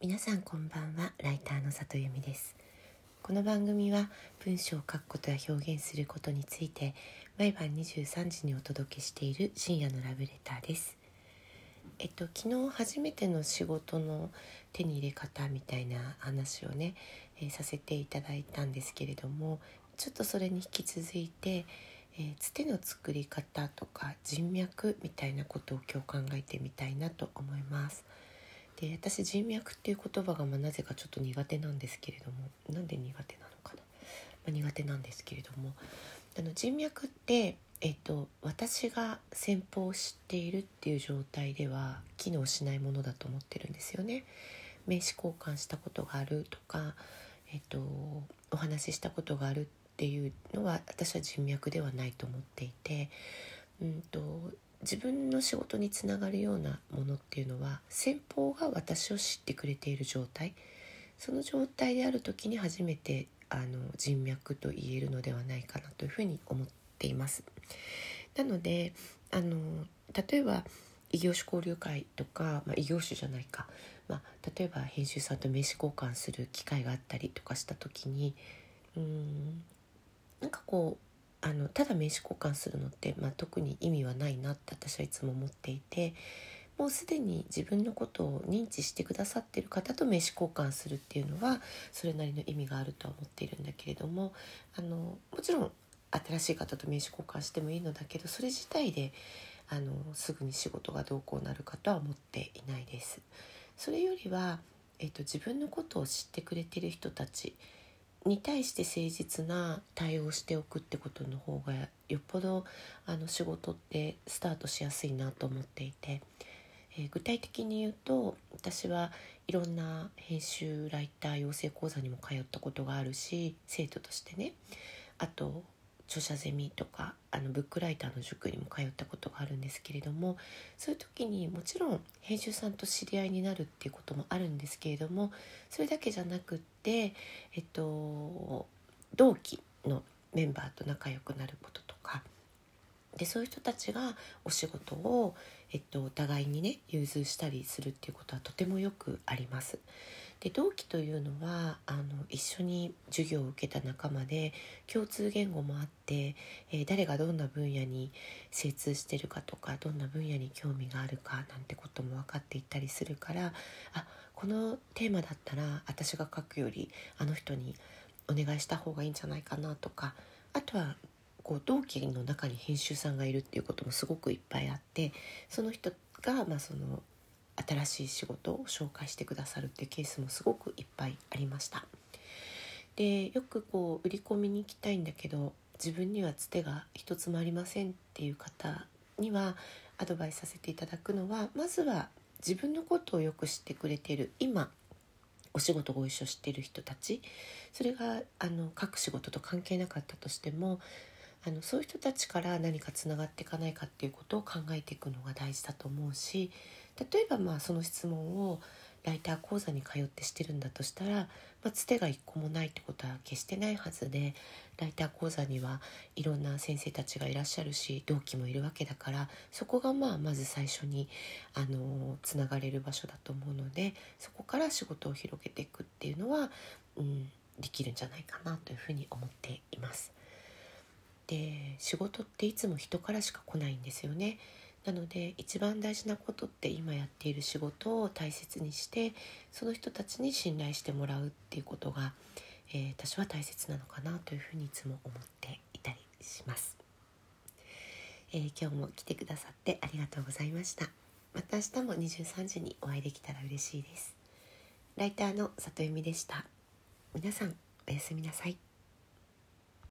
皆さんこんばんはライターの里由美ですこの番組は文章を書くことや表現することについて毎晩23時にお届けしている深夜のラブレターですえっと昨日初めての仕事の手に入れ方みたいな話をね、えー、させていただいたんですけれどもちょっとそれに引き続いてえー、つての作り方とか人脈みたいなことを今日考えてみたいなと思います。で私人脈っていう言葉がまなぜかちょっと苦手なんですけれどもなんで苦手なのかな、まあ、苦手なんですけれども。あの人脈って、えっと、私が先方を知っているっていう状態では機能しないものだと思ってるんですよね。名刺交換したことがあるとか、えっと、お話ししたことがあるっていうのは私は人脈ではないと思っていて、うんと、自分の仕事につながるようなものっていうのは先方が私を知ってくれている状態その状態である時に初めてあの人脈と言えるのではないかなというふうに思っています。なのであの例えば異業種交流会とか、まあ、異業種じゃないか、まあ、例えば編集さんと名刺交換する機会があったりとかした時にうんなんかこうあのただ名刺交換するのって、まあ、特に意味はないなって私はいつも思っていてもうすでに自分のことを認知してくださってる方と名刺交換するっていうのはそれなりの意味があるとは思っているんだけれどもあのもちろん新しい方と名刺交換してもいいのだけどそれ自体であのすぐに仕事がどうこうなるかとは思っていないです。それよりは、えっと、自分のことを知ってくれてる人たちに対して誠実な対応しておくってことの方がよっぽどあの仕事ってスタートしやすいなと思っていて、えー、具体的に言うと私はいろんな編集ライター養成講座にも通ったことがあるし生徒としてね。あと著者ゼミとかあのブックライターの塾にも通ったことがあるんですけれどもそういう時にもちろん編集さんと知り合いになるっていうこともあるんですけれどもそれだけじゃなくって、えっと、同期のメンバーと仲良くなることとかでそういう人たちがお仕事を、えっと、お互いにね融通したりするっていうことはとてもよくあります。で同期というのはあの一緒に授業を受けた仲間で共通言語もあって、えー、誰がどんな分野に精通してるかとかどんな分野に興味があるかなんてことも分かっていったりするからあこのテーマだったら私が書くよりあの人にお願いした方がいいんじゃないかなとかあとはこう同期の中に編集さんがいるっていうこともすごくいっぱいあってその人が、まあ、その新しい仕事を紹介してくださるっていうケースもすごくいっぱいありました。でよくこう売り込みに行きたいんだけど自分にはつてが一つもありませんっていう方にはアドバイスさせていただくのはまずは自分のことをよく知ってくれている今お仕事ご一緒してる人たちそれがあの各仕事と関係なかったとしてもあのそういう人たちから何かつながっていかないかっていうことを考えていくのが大事だと思うし例えばまあその質問をライター講座に通ってしてるんだとしたら、まあ、つてが一個もないってことは決してないはずでライター講座にはいろんな先生たちがいらっしゃるし同期もいるわけだからそこがまあまず最初にあのつながれる場所だと思うのでそこから仕事を広げていくっていうのは、うん、できるんじゃないかなというふうに思っています。で仕事っていつも人からしか来ないんですよね。なので一番大事なことって今やっている仕事を大切にしてその人たちに信頼してもらうっていうことが、えー、私は大切なのかなというふうにいつも思っていたりします、えー、今日も来てくださってありがとうございました。また明日も23時にお会いできたら嬉しいです。ライターの里由美でした。皆さんおやすみなさい。